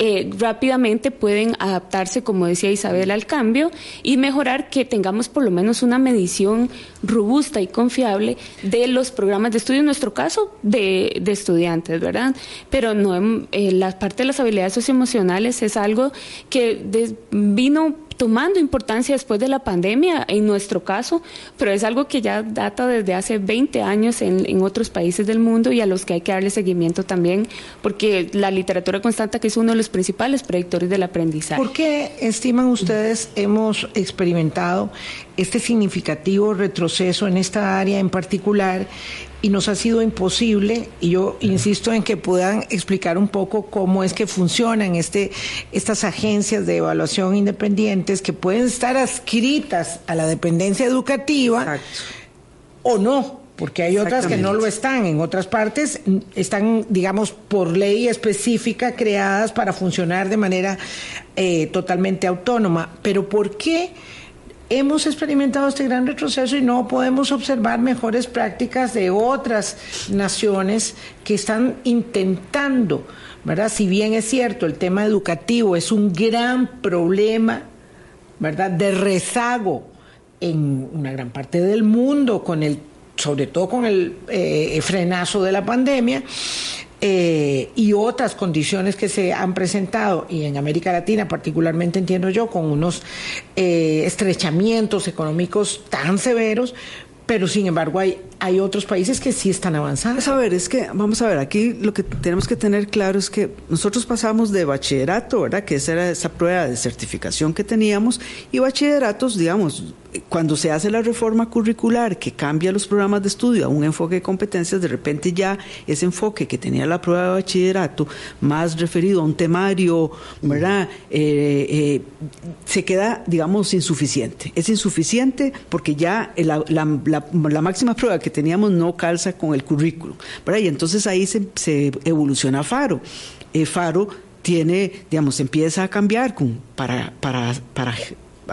eh, rápidamente pueden adaptarse, como decía Isabel, al cambio y mejorar que tengamos por lo menos una medición robusta y confiable de los programas de estudio, en nuestro caso, de, estudiantes, ¿verdad? Pero no, eh, la parte de las habilidades socioemocionales es algo que vino tomando importancia después de la pandemia, en nuestro caso, pero es algo que ya data desde hace 20 años en, otros países del mundo y a los que hay que darle seguimiento también, porque la literatura constante que es uno de los principales predictores del aprendizaje. ¿Por qué estiman ustedes hemos experimentado este significativo retroceso en esta área en particular y nos ha sido imposible, y yo insisto en que puedan explicar un poco cómo es que funcionan este, estas agencias de evaluación independientes que pueden estar adscritas a la dependencia educativa o no, porque hay otras que no lo están. En otras partes están, digamos, por ley específica creadas para funcionar de manera eh, totalmente autónoma. Pero ¿por qué? Hemos experimentado este gran retroceso y no podemos observar mejores prácticas de otras naciones que están intentando, ¿verdad? Si bien es cierto, el tema educativo es un gran problema, ¿verdad? De rezago en una gran parte del mundo, con el, sobre todo con el eh, frenazo de la pandemia. Eh, y otras condiciones que se han presentado, y en América Latina particularmente entiendo yo, con unos eh, estrechamientos económicos tan severos, pero sin embargo hay, hay otros países que sí están avanzando. A ver, es que, vamos a ver, aquí lo que tenemos que tener claro es que nosotros pasamos de bachillerato, ¿verdad? Que esa era esa prueba de certificación que teníamos, y bachilleratos, digamos, cuando se hace la reforma curricular que cambia los programas de estudio a un enfoque de competencias, de repente ya ese enfoque que tenía la prueba de bachillerato, más referido a un temario, ¿verdad? Eh, eh, se queda, digamos, insuficiente. Es insuficiente porque ya la, la, máxima prueba que teníamos no calza con el currículo, ¿verdad? Y entonces ahí se, se evoluciona Faro. Eh, Faro tiene, digamos, empieza a cambiar con, para, para, para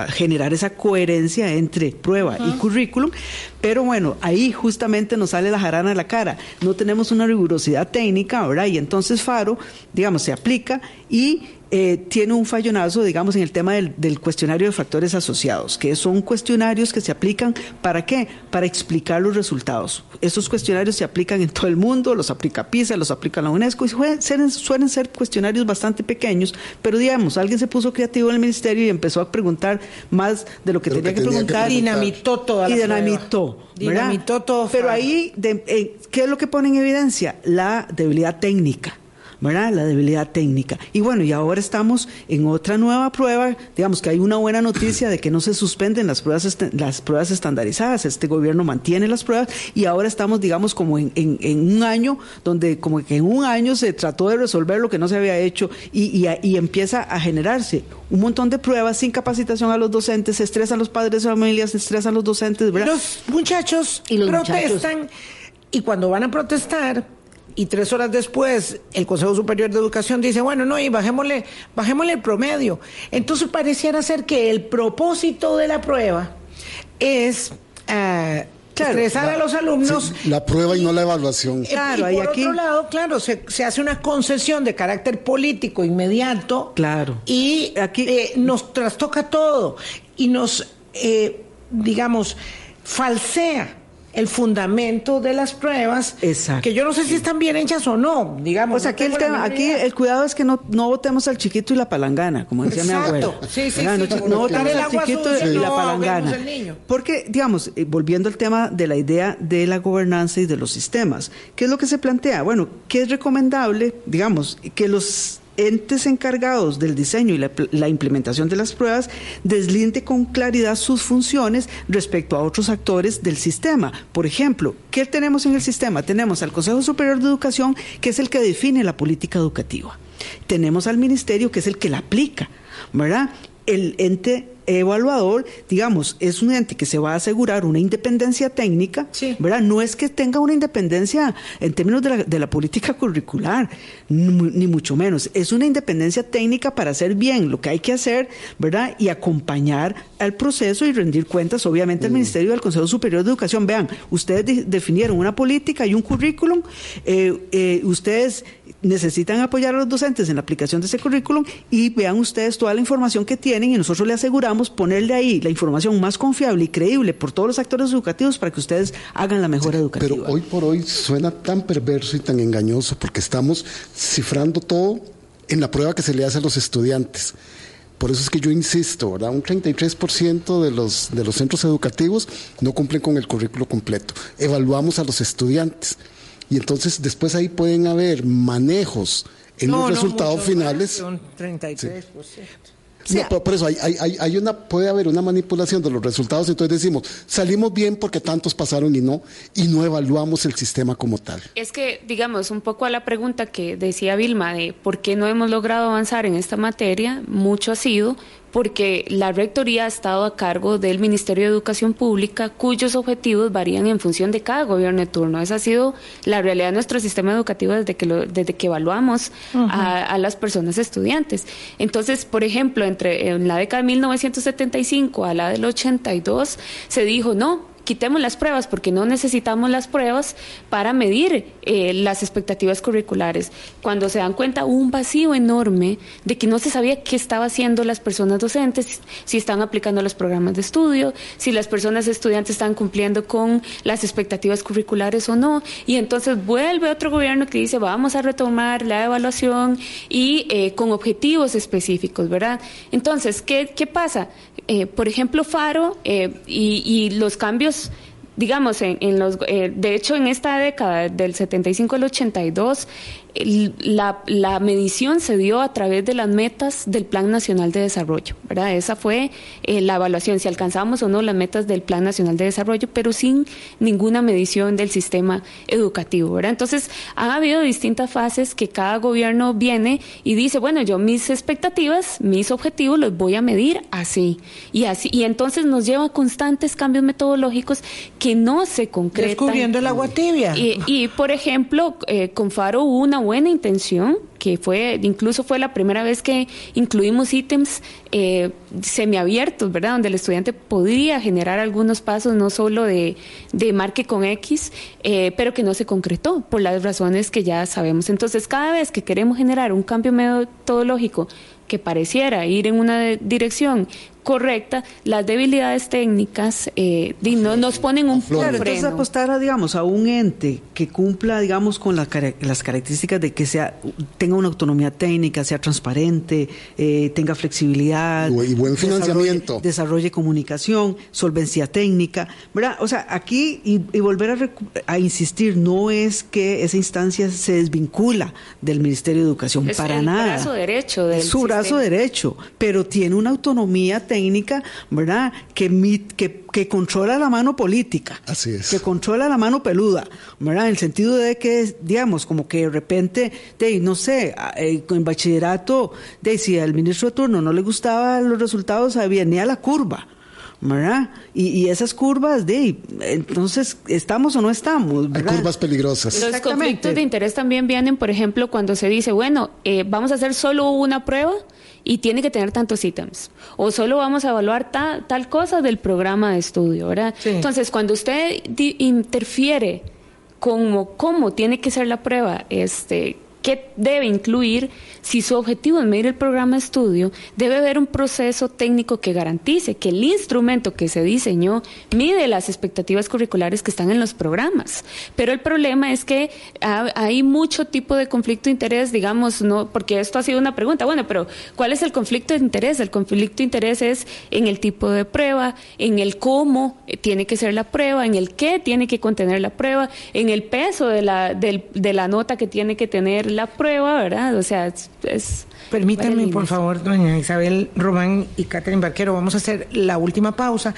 generar esa coherencia entre prueba y currículum, pero bueno, ahí justamente nos sale la jarana de la cara. No tenemos una rigurosidad técnica, ¿verdad? Y entonces Faro, digamos, se aplica y eh, tiene un fallonazo, digamos, en el tema del, cuestionario de factores asociados, que son cuestionarios que se aplican para qué? Para explicar los resultados. Esos cuestionarios se aplican en todo el mundo, los aplica PISA, los aplica la UNESCO, y suelen, suelen ser cuestionarios bastante pequeños, pero digamos, alguien se puso creativo en el ministerio y empezó a preguntar más de lo que, tenía, que, preguntar. Y dinamitó toda la Y dinamitó. Dinamitó todo. Pero ahí, eh, ¿qué es lo que pone en evidencia? La debilidad técnica. ¿Verdad? La debilidad técnica. Y bueno, y ahora estamos en otra nueva prueba, digamos que hay una buena noticia de que no se suspenden las pruebas, las pruebas estandarizadas, este gobierno mantiene las pruebas y ahora estamos, digamos, como en, en, un año, donde como que en un año se trató de resolver lo que no se había hecho y, y, empieza a generarse un montón de pruebas sin capacitación a los docentes, se estresan los padres de familias, se estresan los docentes, ¿verdad? Los muchachos y los protestan y cuando van a protestar y tres horas después el Consejo Superior de Educación dice, bueno, no, y bajémosle, bajémosle el promedio. Entonces pareciera ser que el propósito de la prueba es eh, estresar a los alumnos. la prueba y no la evaluación. Claro, y por otro lado, claro, se, hace una concesión de carácter político inmediato. Claro. Y aquí eh, nos trastoca todo y nos, eh, digamos, falsea el fundamento de las pruebas, Exacto. que yo no sé si están bien hechas o no, digamos. Pues aquí, el, aquí el cuidado es que no, no votemos al chiquito y la palangana, como decía mi abuela. Sí, sí, sí, no, votemos al chiquito y la palangana. Porque, digamos, eh, volviendo al tema de la idea de la gobernanza y de los sistemas, ¿qué es lo que se plantea? Bueno, ¿qué es recomendable? Digamos, que los entes encargados del diseño y la, implementación de las pruebas deslinde con claridad sus funciones respecto a otros actores del sistema. Por ejemplo, ¿qué tenemos en el sistema? Tenemos al Consejo Superior de Educación, que es el que define la política educativa. Tenemos al Ministerio, que es el que la aplica, ¿verdad? El ente evaluador, digamos, es un ente que se va a asegurar una independencia técnica, ¿verdad? No es que tenga una independencia en términos de la, de la política curricular, ni mucho menos. Es una independencia técnica para hacer bien lo que hay que hacer, ¿verdad? Y acompañar al proceso y rendir cuentas, obviamente, al mm. Ministerio del Consejo Superior de Educación. Vean, ustedes definieron una política y un currículum, eh, eh, ustedes necesitan apoyar a los docentes en la aplicación de ese currículum y vean ustedes toda la información que tienen y nosotros le aseguramos ponerle ahí la información más confiable y creíble por todos los actores educativos para que ustedes hagan la mejor educación. Pero hoy por hoy suena tan perverso y tan engañoso porque estamos cifrando todo en la prueba que se le hace a los estudiantes. Por eso es que yo insisto, ¿verdad? Un 33% de los, de los centros educativos no cumplen con el currículo completo. Evaluamos a los estudiantes. Y entonces después ahí pueden haber manejos en los resultados finales. Un 33%. por, eso hay, hay, hay, una, puede haber una manipulación de los resultados, entonces decimos, salimos bien porque tantos pasaron y no, y no evaluamos el sistema como tal. Es que, digamos, un poco a la pregunta que decía Vilma de por qué no hemos logrado avanzar en esta materia, mucho ha sido porque la Rectoría ha estado a cargo del Ministerio de Educación Pública, cuyos objetivos varían en función de cada gobierno de turno. Esa ha sido la realidad de nuestro sistema educativo desde que, desde que evaluamos a, las personas estudiantes. Entonces, por ejemplo, entre en la década de 1975 a la del 82, se dijo, no, quitemos las pruebas porque no necesitamos las pruebas para medir eh, las expectativas curriculares. Cuando se dan cuenta un vacío enorme de que no se sabía qué estaban haciendo las personas docentes, si están aplicando los programas de estudio, si las personas estudiantes están cumpliendo con las expectativas curriculares o no. Y entonces vuelve otro gobierno que dice vamos a retomar la evaluación y eh, con objetivos específicos, ¿verdad? Entonces, ¿qué, qué pasa? Eh, por ejemplo, Faro y los cambios this digamos, en, los, eh, de hecho, en esta década del 75 al 82, la, la, medición se dio a través de las metas del Plan Nacional de Desarrollo, ¿verdad? Esa fue eh, la evaluación, si alcanzamos o no las metas del Plan Nacional de Desarrollo, pero sin ninguna medición del sistema educativo, ¿verdad? Entonces, ha habido distintas fases que cada gobierno viene y dice, bueno, yo mis expectativas, mis objetivos los voy a medir así y así, y entonces nos lleva a constantes cambios metodológicos que no se concretan. Descubriendo el agua tibia. Y, y por ejemplo, eh, con Faro hubo una buena intención, que fue, incluso fue la primera vez que incluimos ítems eh, semiabiertos, ¿verdad? Donde el estudiante podría generar algunos pasos, no solo de, de marque con X, eh, pero que no se concretó por las razones que ya sabemos. Entonces, cada vez que queremos generar un cambio metodológico que pareciera ir en una dirección correcta, las debilidades técnicas eh, no, nos ponen un claro, Entonces apostar, digamos, a un ente que cumpla, digamos, con las características de que sea tenga una autonomía técnica, sea transparente, eh, tenga flexibilidad. Y buen financiamiento. Desarrolle, comunicación, solvencia técnica, ¿verdad? O sea, aquí, y, volver a, insistir, no es que esa instancia se desvincula del Ministerio de Educación, para nada. Es su brazo derecho del Es su brazo derecho, pero tiene una autonomía técnica técnica, ¿verdad? Que, que, que controla la mano política. Así es. Que controla la mano peluda, ¿verdad? En el sentido de que, digamos, como que de repente, de, no sé, en eh, bachillerato, de, si al ministro de turno no le gustaban los resultados, venía la curva. ¿Verdad? Y, esas curvas de, entonces, ¿estamos o no estamos? Hay curvas peligrosas. Los conflictos de interés también vienen, por ejemplo, cuando se dice, bueno, eh, vamos a hacer solo una prueba y tiene que tener tantos ítems. O solo vamos a evaluar tal cosa del programa de estudio, ¿verdad? Entonces, cuando usted interfiere como cómo tiene que ser la prueba, este, qué debe incluir, si su objetivo es medir el programa de estudio, debe haber un proceso técnico que garantice que el instrumento que se diseñó mide las expectativas curriculares que están en los programas. Pero el problema es que hay mucho tipo de conflicto de interés, digamos, no, porque esto ha sido una pregunta, bueno, pero ¿cuál es el conflicto de interés? El conflicto de interés es en el tipo de prueba, en el cómo tiene que ser la prueba, en el qué tiene que contener la prueba, en el peso de la, de la nota que tiene que tener la prueba, ¿verdad? O sea, es... Permítanme, por favor, doña Isabel Román y Catherine Barquero, vamos a hacer la última pausa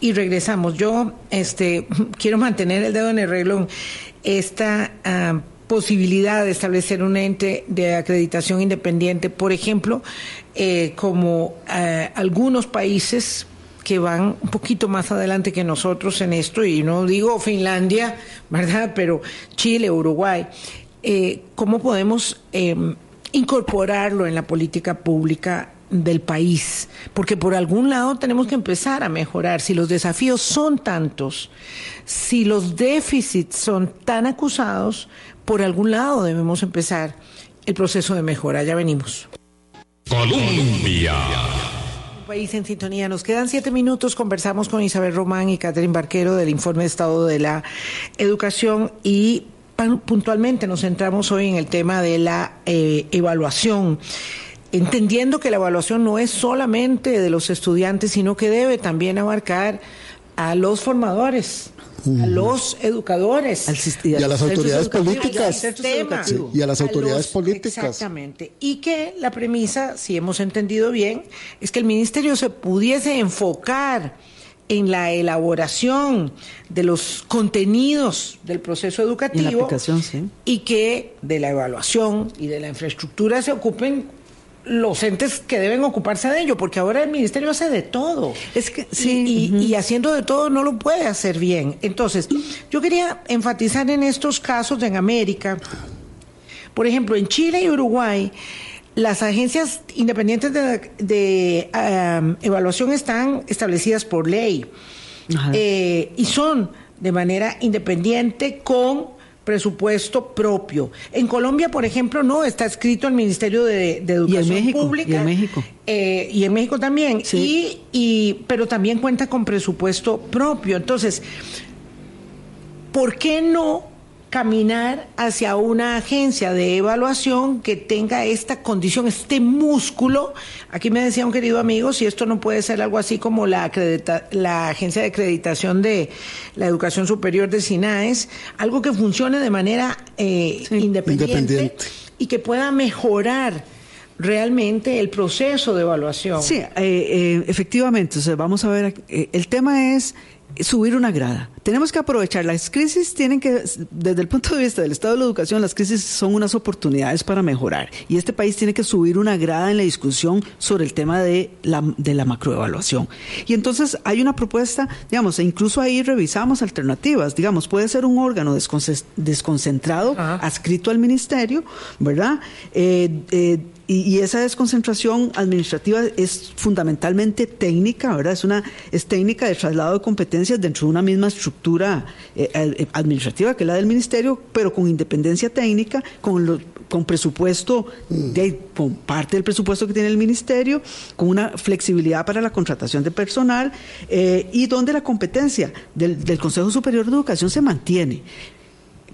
y regresamos. Yo este, quiero mantener el dedo en el reloj. Esta ah, posibilidad de establecer un ente de acreditación independiente, por ejemplo, eh, como eh, algunos países que van un poquito más adelante que nosotros en esto, y no digo Finlandia, ¿verdad? Pero Chile, Uruguay, eh, ¿cómo podemos em, incorporarlo en la política pública del país, porque por algún lado tenemos que empezar a mejorar. Si los desafíos son tantos, si los déficits son tan acusados, por algún lado debemos empezar el proceso de mejora. Ya venimos. Colombia. Un país en sintonía. Nos quedan siete minutos. Conversamos con Isabel Román y Catherine Barquero del informe de estado de la educación y puntualmente nos centramos hoy en el tema de la eh, evaluación entendiendo que la evaluación no es solamente de los estudiantes, sino que debe también abarcar a los formadores, a los educadores. Y a las autoridades políticas. Y a las autoridades políticas. exactamente. Y que la premisa si hemos entendido bien es que el ministerio se pudiese enfocar en la elaboración de los contenidos del proceso educativo y que de la evaluación y de la infraestructura se ocupen los entes que deben ocuparse de ello, porque ahora el ministerio hace de todo. Es que sí. Y, haciendo de todo no lo puede hacer bien. Entonces, yo quería enfatizar en estos casos en América. Por ejemplo, en Chile y Uruguay, las agencias independientes de, evaluación están establecidas por ley eh, y son de manera independiente con presupuesto propio. En Colombia, por ejemplo, no está escrito el Ministerio de, Educación Pública. Y en México. Eh, y en México también. Y, y, pero también cuenta con presupuesto propio. Entonces, ¿por qué no caminar hacia una agencia de evaluación que tenga esta condición, este músculo. Aquí me decía un querido amigo, si esto no puede ser algo así como la, la agencia de acreditación de la educación superior de SINAES, algo que funcione de manera eh, independiente, y que pueda mejorar realmente el proceso de evaluación. Sí, eh, eh, efectivamente. vamos a ver, el tema es subir una grada. Tenemos que aprovechar. Las crisis tienen que, desde el punto de vista del estado de la educación, las crisis son unas oportunidades para mejorar. Y este país tiene que subir una grada en la discusión sobre el tema de la, de la macroevaluación. Y entonces hay una propuesta, digamos, e incluso ahí revisamos alternativas. Digamos, puede ser un órgano desconcentrado, adscrito al ministerio, ¿verdad? Eh, eh, y, esa desconcentración administrativa es fundamentalmente técnica, ¿verdad? Es una es técnica de traslado de competencias dentro de una misma estructura eh, eh, administrativa que es la del ministerio, pero con independencia técnica, con con presupuesto, de, con parte del presupuesto que tiene el ministerio, con una flexibilidad para la contratación de personal eh, y donde la competencia del, del Consejo Superior de Educación se mantiene.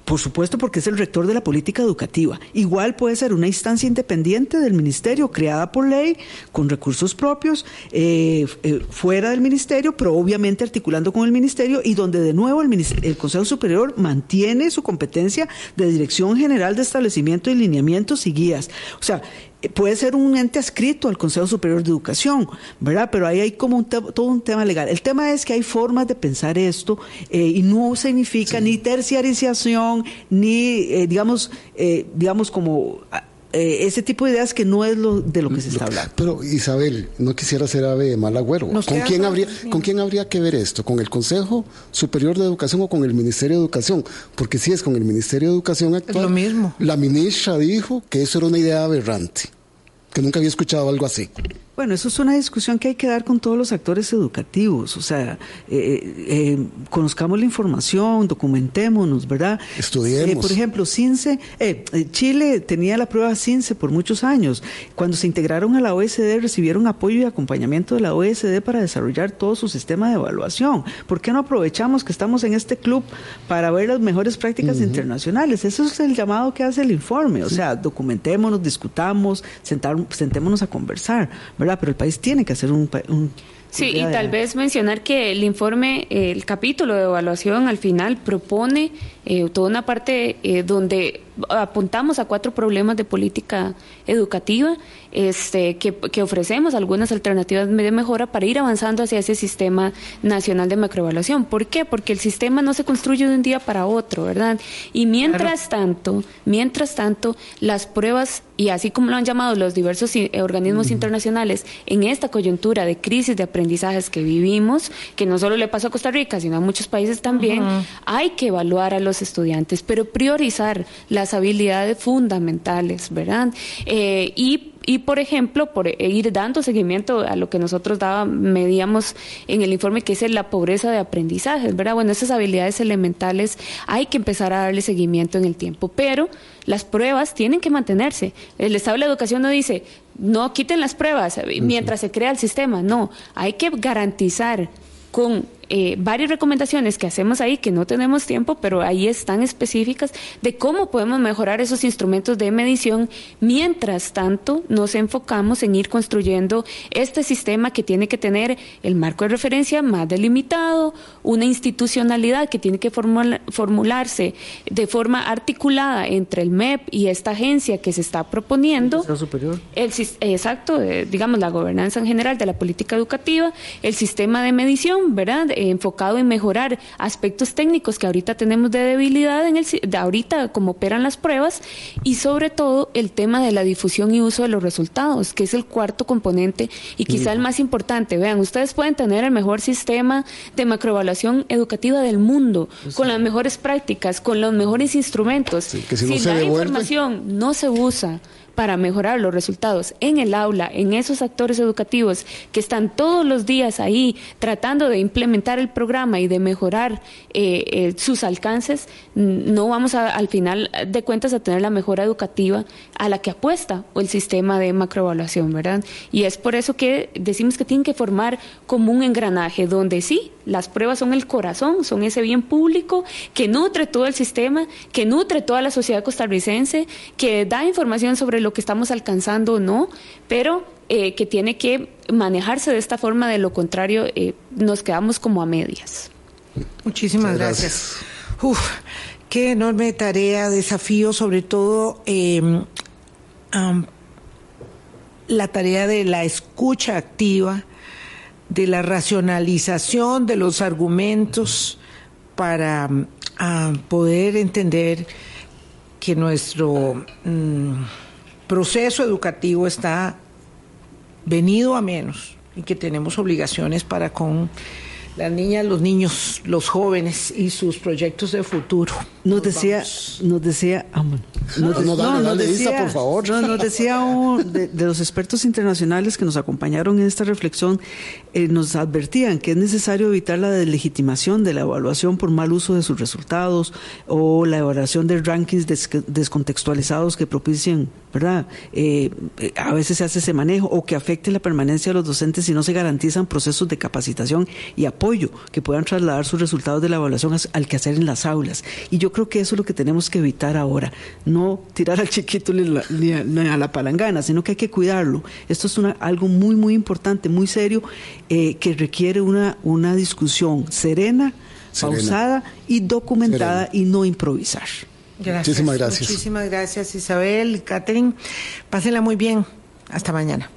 Por supuesto, porque es el rector de la política educativa. Igual puede ser una instancia independiente del ministerio, creada por ley, con recursos propios, eh, eh, fuera del ministerio, pero obviamente articulando con el ministerio y donde de nuevo el, el Consejo Superior mantiene su competencia de dirección general de establecimiento de lineamientos y guías. O sea, puede ser un ente adscrito al Consejo Superior de Educación, ¿verdad? Pero ahí hay como todo un tema legal. El tema es que hay formas de pensar esto eh, y no significa ni terciarización, ni, eh, digamos, eh, digamos como eh, ese tipo de ideas que no es lo de lo que se está hablando. Pero Isabel, no quisiera ser ave de mal agüero. ¿Con quién, habría, ¿Con quién habría que ver esto? ¿Con el Consejo Superior de Educación o con el Ministerio de Educación? Porque si es con el Ministerio de Educación actual, es lo mismo. la ministra dijo que eso era una idea aberrante, que nunca había escuchado algo así. Bueno, eso es una discusión que hay que dar con todos los actores educativos. O sea, eh, eh, eh conozcamos la información, documentémonos, ¿verdad? Estudiemos. Eh, por ejemplo, CINCE, Chile tenía la prueba CINCE por muchos años. Cuando se integraron a la OSD, recibieron apoyo y acompañamiento de la OSD para desarrollar todo su sistema de evaluación. ¿Por qué no aprovechamos que estamos en este club para ver las mejores prácticas internacionales? Eso es el llamado que hace el informe. O sea, documentémonos, discutamos, sentémonos a conversar. ¿verdad? Pero el país tiene que hacer un... Sí, y tal vez mencionar que el informe, el capítulo de evaluación al final propone eh, toda una parte eh, donde apuntamos a cuatro problemas de política educativa este, que, que, ofrecemos algunas alternativas de mejora para ir avanzando hacia ese sistema nacional de macroevaluación. ¿Por qué? Porque el sistema no se construye de un día para otro, ¿verdad? Y mientras tanto, mientras tanto, las pruebas, y así como lo han llamado los diversos organismos internacionales, en esta coyuntura de crisis de aprendizajes que vivimos, que no solo le pasó a Costa Rica, sino a muchos países también, hay que evaluar a los estudiantes, pero priorizar las habilidades fundamentales, ¿verdad? Eh, y y por ejemplo, por ir dando seguimiento a lo que nosotros daba, medíamos en el informe que es la pobreza de aprendizajes, ¿verdad? Bueno, esas habilidades elementales hay que empezar a darle seguimiento en el tiempo, pero las pruebas tienen que mantenerse. El Estado de la Educación no dice, no quiten las pruebas mientras se crea el sistema, no, hay que garantizar con eh, varias recomendaciones que hacemos ahí, que no tenemos tiempo, pero ahí están específicas de cómo podemos mejorar esos instrumentos de medición. Mientras tanto, nos enfocamos en ir construyendo este sistema que tiene que tener el marco de referencia más delimitado, una institucionalidad que tiene que formularse de forma articulada entre el MEP y esta agencia que se está proponiendo. El superior. El, exacto, digamos, la gobernanza en general de la política educativa, el sistema de medición, ¿verdad? Enfocado en mejorar aspectos técnicos que ahorita tenemos de debilidad en el de ahorita como operan las pruebas y sobre todo el tema de la difusión y uso de los resultados, que es el cuarto componente y quizá el más importante. Vean, ustedes pueden tener el mejor sistema de macroevaluación educativa del mundo, con las mejores prácticas, con los mejores instrumentos. si, la información no se usa para mejorar los resultados en el aula, en esos actores educativos que están todos los días ahí tratando de implementar el programa y de mejorar eh, eh, sus alcances, no vamos a, al final de cuentas a tener la mejora educativa a la que apuesta el sistema de macroevaluación, ¿verdad? Y es por eso que decimos que tienen que formar como un engranaje donde sí, las pruebas son el corazón, son ese bien público que nutre todo el sistema, que nutre toda la sociedad costarricense, que da información sobre lo que estamos alcanzando o no, pero eh, que tiene que manejarse de esta forma, de lo contrario eh, nos quedamos como a medias. Muchísimas gracias. Uf, qué enorme tarea, desafío, sobre todo em, la tarea de la escucha activa de la racionalización de los argumentos para poder entender que nuestro mm, proceso educativo está venido a menos y que tenemos obligaciones para con las niñas, los niños, los jóvenes y sus proyectos de futuro. Nos, decía, nos decía, ah, no, nos decía, por favor. nos decía de, los expertos internacionales que nos acompañaron en esta reflexión, eh, nos advertían que es necesario evitar la deslegitimación de la evaluación por mal uso de sus resultados o la evaluación de rankings descontextualizados que propicien, ¿verdad? Eh, eh, a veces se hace ese manejo o que afecte la permanencia de los docentes si no se garantizan procesos de capacitación y apoyo que puedan trasladar sus resultados de la evaluación al que hacer en las aulas. Y yo creo que eso es lo que tenemos que evitar ahora, no tirar al chiquito ni, a la palangana, sino que hay que cuidarlo. Esto es una, algo muy, muy importante, muy serio, eh, que requiere una, una discusión serena, pausada y documentada y no improvisar. Muchísimas gracias. Muchísimas gracias, Isabel, Catherine. Pásenla muy bien. Hasta mañana.